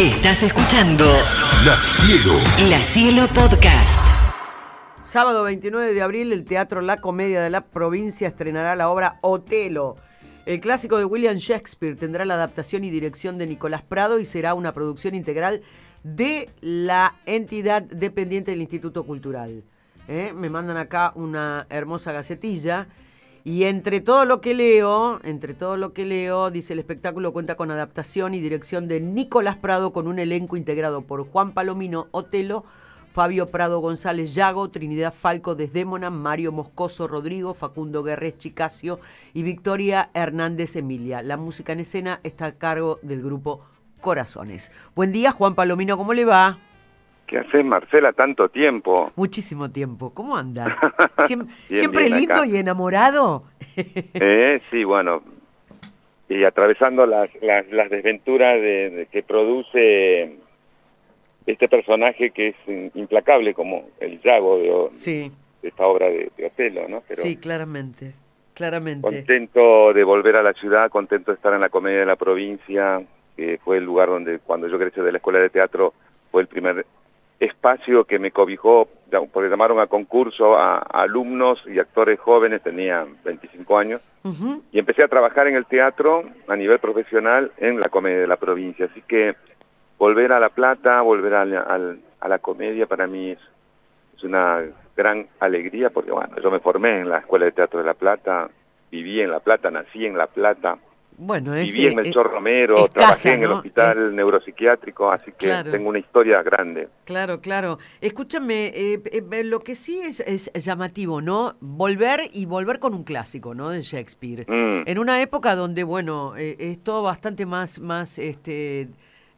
Estás escuchando La Cielo. La Cielo Podcast. Sábado 29 de abril, el Teatro La Comedia de la provincia estrenará la obra Otelo. El clásico de William Shakespeare tendrá la adaptación y dirección de Nicolás Prado y será una producción integral de la entidad dependiente del Instituto Cultural. ¿Eh? Me mandan acá una hermosa gacetilla. Y entre todo lo que leo, entre todo lo que leo, dice el espectáculo cuenta con adaptación y dirección de Nicolás Prado con un elenco integrado por Juan Palomino Otelo, Fabio Prado González Yago, Trinidad Falco Desdémona, Mario Moscoso Rodrigo, Facundo Guerrés Chicasio y Victoria Hernández Emilia. La música en escena está a cargo del grupo Corazones. Buen día, Juan Palomino, ¿cómo le va? ¿Qué haces, Marcela, tanto tiempo? Muchísimo tiempo. ¿Cómo andas? Siem- Bien, ¿Siempre bien, lindo acá. y enamorado? Eh, sí, bueno, y atravesando las, las, las desventuras de, de que produce este personaje que es implacable como el Yago de, o- Sí, de esta obra de, de Otelo, ¿no? Pero sí, claramente. Claramente. contento de volver a la ciudad, contento de estar en la Comedia de la Provincia, que fue el lugar donde cuando yo crecí de la Escuela de Teatro fue el primer espacio que me cobijó, porque llamaron a concurso a, a alumnos y actores jóvenes, tenía 25 años, y empecé a trabajar en el teatro a nivel profesional en la comedia de la provincia. Así que volver a La Plata, volver a la, a la comedia para mí es, es una gran alegría porque bueno, yo me formé en la Escuela de Teatro de La Plata, viví en La Plata, nací en La Plata, Bueno, es, viví en eh, Melchor eh, Romero, trabajé en el hospital neuropsiquiátrico, así que Claro. tengo una historia grande. Claro, claro. Escúchame, eh, eh, lo que sí es, es llamativo, ¿no? Volver y volver con un clásico, ¿no? De Shakespeare. Mm. En una época donde, bueno, es todo bastante más, más, este,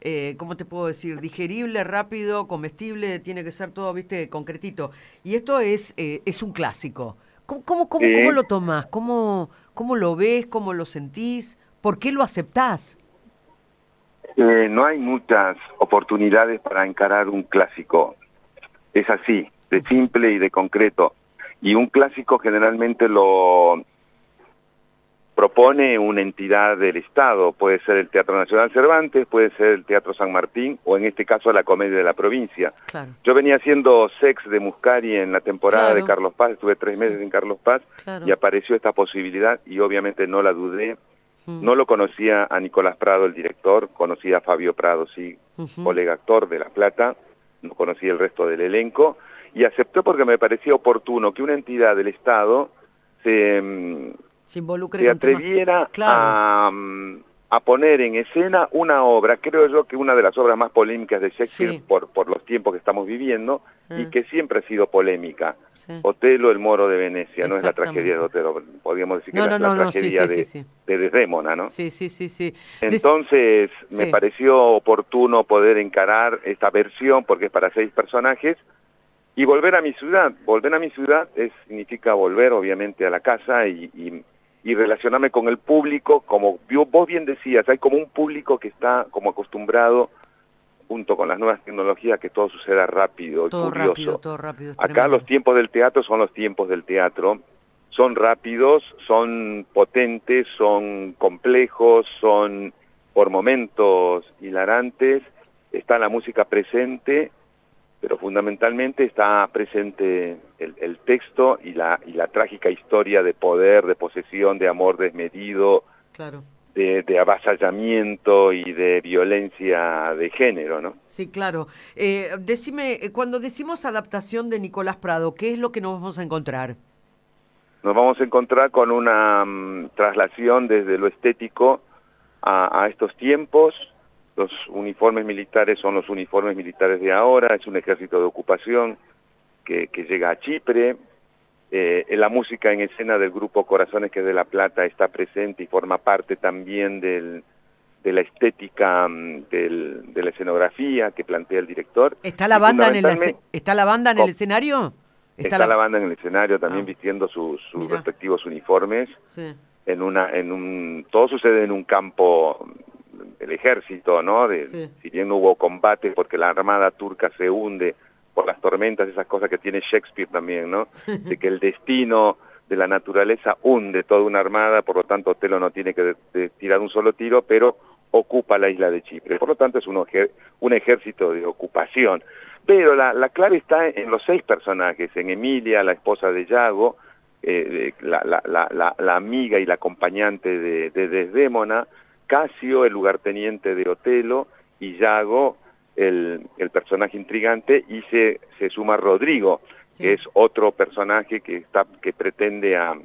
eh, ¿cómo te puedo decir? Digerible, rápido, comestible, tiene que ser todo, viste, concretito. Y esto es, eh, es un clásico. ¿Cómo, cómo, cómo lo tomás? ¿Cómo, ¿Cómo lo ves? ¿Cómo lo sentís? ¿Por qué lo aceptás? Eh, no hay muchas oportunidades para encarar un clásico. Es así, de simple y de concreto. Y un clásico generalmente lo propone una entidad del Estado. Puede ser el Teatro Nacional Cervantes, puede ser el Teatro San Martín o en este caso la Comedia de la Provincia. Claro, Yo venía haciendo Sex de Muscari en la temporada Claro. de Carlos Paz, estuve tres meses en Carlos Paz claro. y apareció esta posibilidad y obviamente no la dudé. Mm. No lo conocía a Nicolás Prado, el director, conocía a Fabio Prado, sí, colega actor de La Plata, no conocía el resto del elenco, y aceptó porque me parecía oportuno que una entidad del Estado se, mm, Se se atreviera Claro. a, mm, a poner en escena una obra, creo yo que una de las obras más polémicas de Shakespeare Sí. por, por los tiempos que estamos viviendo, y Ah. que siempre ha sido polémica. Sí. Otelo, el moro de Venecia, no es la tragedia de Otelo, podríamos decir que No, es la, no, la tragedia sí, de, Desdémona, ¿no? Sí, sí, sí, sí. Des- Entonces me pareció oportuno poder encarar esta versión porque es para seis personajes y volver a mi ciudad. Volver a mi ciudad es, significa volver obviamente a la casa y, y- y relacionarme con el público, como vos bien decías, hay como un público que está como acostumbrado junto con las nuevas tecnologías que todo suceda rápido y todo curioso. rápido, todo rápido. Acá los tiempos del teatro son los tiempos del teatro. Son rápidos, son potentes, son complejos, son por momentos hilarantes. Está la música presente, pero fundamentalmente está presente el, el texto y la, y la trágica historia de poder, de posesión, de amor desmedido, Claro. de, de avasallamiento y de violencia de género, ¿no? Sí, claro. Eh, decime, eh, cuando decimos adaptación de Nicolás Prado, ¿qué es lo que nos vamos a encontrar? nos vamos a encontrar con una mm, traslación desde lo estético a, a estos tiempos. Los uniformes militares son los uniformes militares de ahora, es un ejército de ocupación que, que llega a Chipre. Eh, la música en escena del grupo Corazones, que es de La Plata, está presente y forma parte también del, de la estética mm, del- de la escenografía que plantea el director. ¿Está la banda en el, ¿está la banda en el Oh. escenario? Está, la... banda en el escenario también Ah. vistiendo sus, sus respectivos uniformes. Sí. En una, en un, todo sucede en un campo ejército, ¿no? De, Sí. Si bien hubo combate porque la armada turca se hunde por las tormentas, esas cosas que tiene Shakespeare también, ¿no? De que el destino de la naturaleza hunde toda una armada, por lo tanto Otelo no tiene que de- de tirar un solo tiro, pero ocupa la isla de Chipre. Por lo tanto, es un, un ejército de ocupación. Pero la, la, clave está en los seis personajes, en Emilia, la esposa de Yago, eh, la, la, la, amiga y la acompañante de, de Desdémona, Casio, el lugarteniente de Otelo, y Yago, el, el personaje intrigante, y se, se suma Rodrigo, que es otro personaje que, está, que pretende a,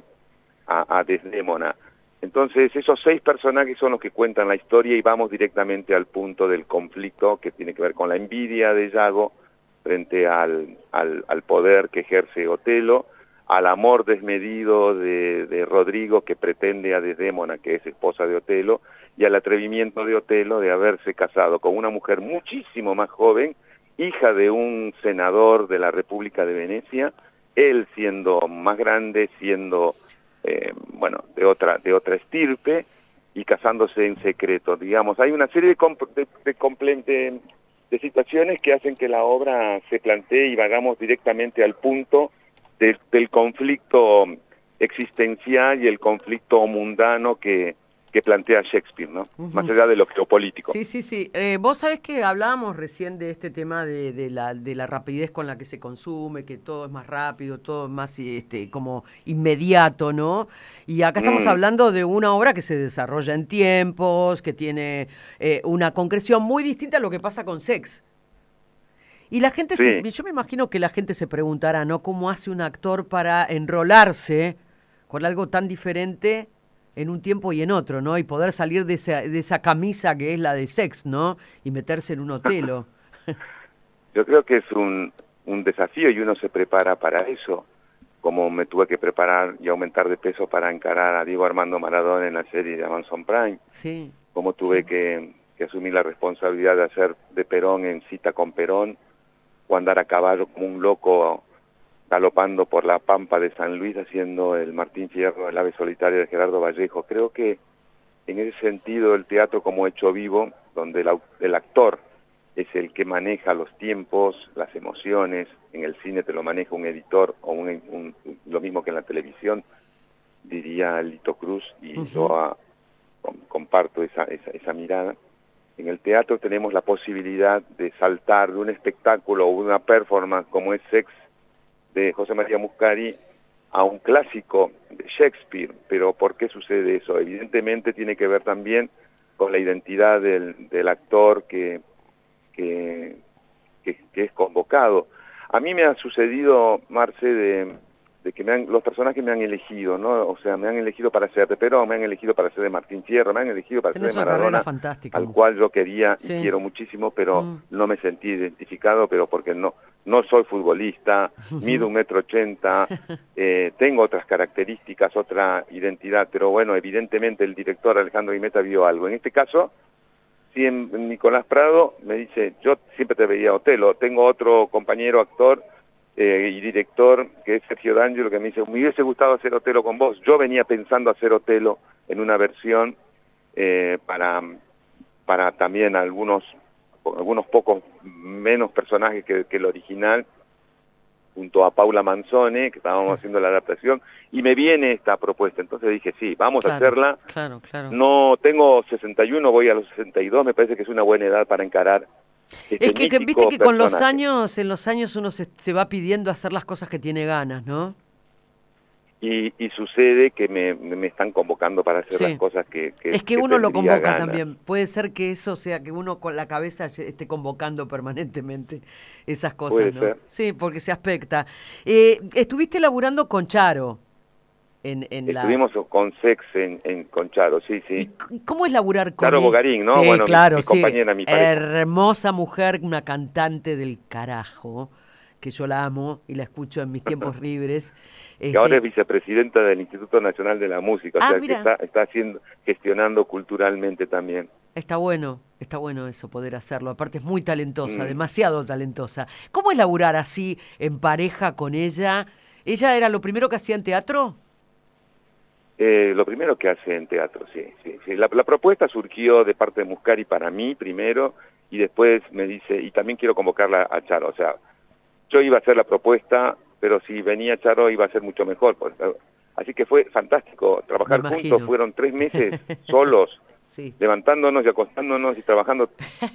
a, a Desdémona. Entonces, esos seis personajes son los que cuentan la historia y vamos directamente al punto del conflicto que tiene que ver con la envidia de Yago frente al, al, al poder que ejerce Otelo, al amor desmedido de, de, Rodrigo que pretende a Desdémona, que es esposa de Otelo, y al atrevimiento de Otelo de haberse casado con una mujer muchísimo más joven, hija de un senador de la República de Venecia, él siendo más grande, siendo eh, bueno, de otra, de otra estirpe y casándose en secreto, digamos. Hay una serie de, de, de, situaciones que hacen que la obra se plantee y vagamos directamente al punto del conflicto existencial y el conflicto mundano que, que plantea Shakespeare, ¿no? Más allá de lo geopolítico. Sí, sí, sí. Eh, vos sabés que hablábamos recién de este tema de, de, la, de la rapidez con la que se consume, que todo es más rápido, todo es más este, como inmediato, ¿no? Y acá estamos mm. hablando de una obra que se desarrolla en tiempos, que tiene eh, una concreción muy distinta a lo que pasa con Sex. Y la gente, yo me imagino que la gente se preguntará, ¿no? ¿Cómo hace un actor para enrolarse con algo tan diferente en un tiempo y en otro, ¿no? Y poder salir de esa, de esa camisa que es la de sex, ¿no? Y meterse en un hotelo. Yo creo que es un, un desafío y uno se prepara para eso, como me tuve que preparar y aumentar de peso para encarar a Diego Armando Maradona en la serie de Amazon Prime. Sí. Como tuve que, que asumir la responsabilidad de hacer de Perón en cita con Perón, o andar a caballo como un loco galopando por la pampa de San Luis haciendo el Martín Fierro, el ave solitario de Gerardo Vallejo. Creo que en ese sentido el teatro como hecho vivo, donde el, actor es el que maneja los tiempos, las emociones, en el cine te lo maneja un editor o un, lo mismo que en la televisión, diría Lito Cruz, y yo ah, comparto esa, esa, esa mirada. En el teatro tenemos la posibilidad de saltar de un espectáculo o una performance como es Sex de José María Muscari a un clásico de Shakespeare. Pero ¿por qué sucede eso? Evidentemente tiene que ver también con la identidad del, actor que, que, que, es convocado. A mí me ha sucedido, Marce, de, de que me han, los personajes me han elegido, ¿no? O sea, me han elegido para ser de Perón, me han elegido para ser de Martín Fierro, me han elegido para ser de Maradona, al cual yo quería y quiero muchísimo, pero mm. no me sentí identificado, pero porque no no soy futbolista, mido un metro ochenta, eh, tengo otras características, otra identidad, pero bueno, evidentemente el director Alejandro Guimeta vio algo. En este caso, si en Nicolás Prado me dice, yo siempre te veía Otelo, tengo otro compañero actor, eh, y director, que es Sergio D'Angelo, que me dice, me hubiese gustado hacer Otelo con vos. Yo venía pensando hacer Otelo en una versión eh, para, para también algunos, algunos pocos menos personajes que, el original, junto a Paula Manzone, que estábamos haciendo la adaptación, y me viene esta propuesta. Entonces dije, sí, vamos a hacerla. Claro, claro. No tengo 61, voy a los 62, me parece que es una buena edad para encarar este es que, viste que con los años, en los años uno se, se, va pidiendo hacer las cosas que tiene ganas, ¿no? Y, y sucede que me, me, están convocando para hacer las cosas que, que Es que, uno lo convoca también. Puede ser que eso sea que uno con la cabeza esté convocando permanentemente esas cosas, ¿no? Sí, porque se aspecta. Eh, estuviste laburando con Charo. En, en Estuvimos con Sex en, en Concharo, sí, sí. ¿Y ¿Cómo es laburar con Charo Bogarín, ¿no? Sí, bueno, claro, mi, compañera, mi Hermosa mujer, una cantante del carajo, que yo la amo y la escucho en mis tiempos libres. Este... ahora es vicepresidenta del Instituto Nacional de la Música, o ah, sea que está, está haciendo, gestionando culturalmente también. Está bueno, está bueno eso, poder hacerlo. Aparte es muy talentosa, mm. demasiado talentosa. ¿Cómo es laburar así, en pareja con ella? ¿Ella era lo primero que hacía en teatro? Eh, lo primero que hace en teatro, sí. sí, La, propuesta surgió de parte de Muscari para mí primero y después me dice, y también quiero convocarla a Charo. O sea, yo iba a hacer la propuesta, pero si venía Charo iba a ser mucho mejor. Pues, así que fue fantástico trabajar juntos, fueron tres meses solos Sí. levantándonos y acostándonos y trabajando.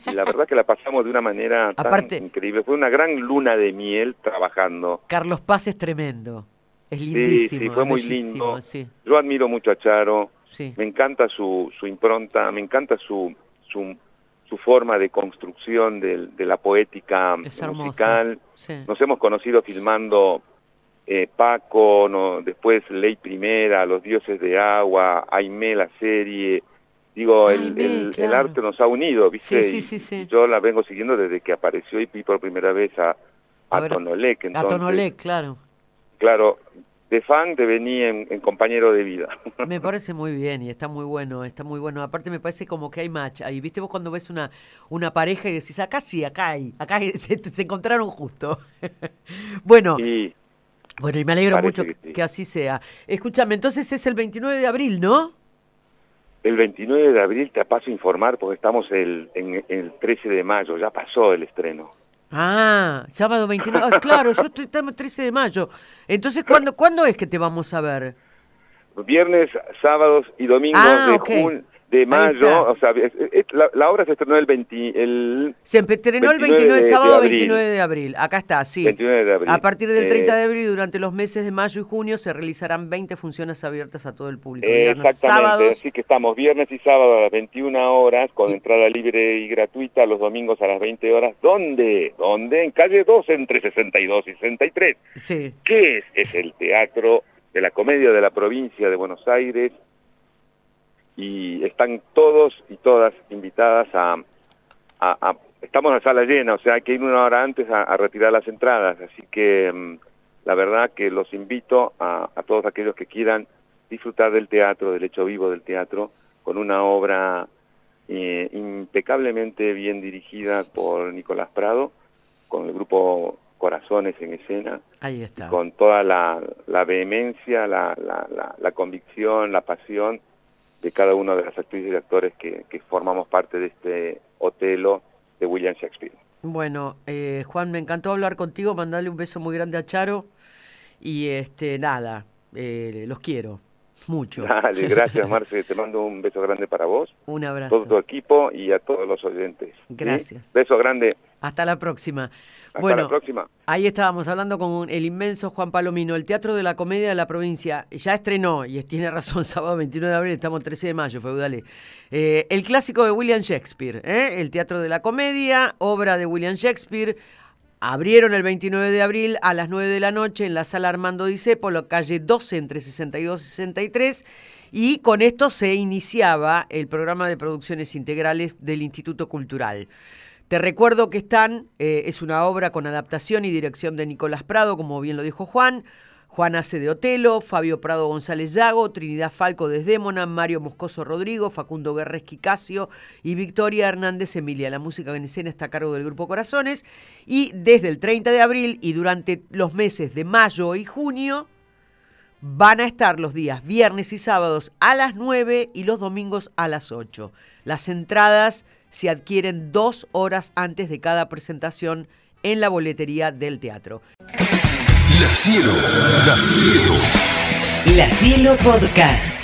Y la verdad que la pasamos de una manera tan Aparte- increíble. Fue una gran luna de miel trabajando. Carlos Paz es tremendo. Es lindísimo. sí, fue muy lindo. Sí, Yo admiro mucho a Charo, sí. me encanta su, su impronta, me encanta su, su, su forma de construcción de, la poética Es musical. Nos hemos conocido filmando eh, Paco, no, después Ley Primera, Los Dioses de Agua, Aimé la serie. Digo, el, Aimé, el- el claro. arte nos ha unido, ¿viste? Sí, sí, Y- sí, sí. y yo la vengo siguiendo desde que apareció y vi por primera vez a, A a ver, Tonolec. A Entonces, Tonolec, claro. Claro, de fan te venía en, en compañero de vida. Me parece muy bien y está muy bueno, está muy bueno. Aparte me parece como que hay match ahí. ¿Viste vos cuando ves una, una pareja y decís, acá sí, acá hay, acá hay- se, se encontraron justo? bueno, bueno, y me alegro mucho que que, sí. que así sea. Escúchame, entonces es el 29 de abril, ¿no? el 29 de abril te paso a informar porque estamos el, en, el 13 de mayo, ya pasó el estreno. Ah, sábado 29. Ah, claro, yo estoy estamos 13 de mayo. Entonces, ¿cuándo, ¿cuándo es que te vamos a ver? Viernes, sábados y domingos Ah, de ok. jun- de mayo, o sea, es- es- la, la obra se estrenó el 20, el Se estrenó el 29 29 de- de sábado abril. 29 de abril. Acá está, sí. 29 de abril. A partir del 30 Eh, de abril, durante los meses de mayo y junio, se realizarán 20 funciones abiertas a todo el público. Viernes, exactamente, sábados. así que estamos viernes y sábado a las 21 horas con entrada libre y gratuita, los domingos a las 20 horas. ¿Dónde? ¿Dónde? En calle 2 entre 62 y 63. Sí. ¿Qué es? Es el Teatro de la Comedia de la Provincia de Buenos Aires y están todos y todas invitadas a... a- a- estamos en la sala llena, o sea, hay que ir una hora antes a, a retirar las entradas, así que mm, la verdad que los invito a, a todos aquellos que quieran disfrutar del teatro, del hecho vivo del teatro, con una obra eh, impecablemente bien dirigida por Nicolás Prado, con el grupo Corazones en escena, Ahí está. con toda la, la vehemencia, la, la convicción, la pasión de cada uno de las actrices y actores que, que formamos parte de este Otelo de William Shakespeare. Bueno, eh, Juan, me encantó hablar contigo. Mandale un beso muy grande a Charo. Y este, nada, eh, los quiero mucho. Dale, gracias Marce, te mando un beso grande para vos, Un abrazo. todo tu equipo y a todos los oyentes. ¿sí? Gracias. Beso grande, Hasta la próxima. Hasta bueno, la próxima. Ahí estábamos hablando con el inmenso Juan Palomino. El Teatro de la Comedia de la Provincia ya estrenó, y tiene razón, sábado 29 de abril, estamos 13 de mayo, feudale. Eh, el clásico de William Shakespeare, ¿eh? el Teatro de la Comedia, obra de William Shakespeare. Abrieron el 29 de abril a las 9 de la noche en la sala Armando Dicepo, la calle 12 entre 62 y 63. Y con esto se iniciaba el programa de producciones integrales del Instituto Cultural. Te recuerdo que están, eh, es una obra con adaptación y dirección de Nicolás Prado, como bien lo dijo Juan. Juan hace de Otelo, Fabio Prado González Llago, Trinidad Falco Desdémona, Mario Moscoso Rodrigo, Facundo Guerres Casio y Victoria Hernández Emilia. La música en escena está a cargo del Grupo Corazones. Y desde el 30 de abril y durante los meses de mayo y junio van a estar los días viernes y sábados a las 9 y los domingos a las 8. Las entradas se adquieren dos horas antes de cada presentación en la boletería del teatro. La cielo, la cielo. La Cielo Podcast.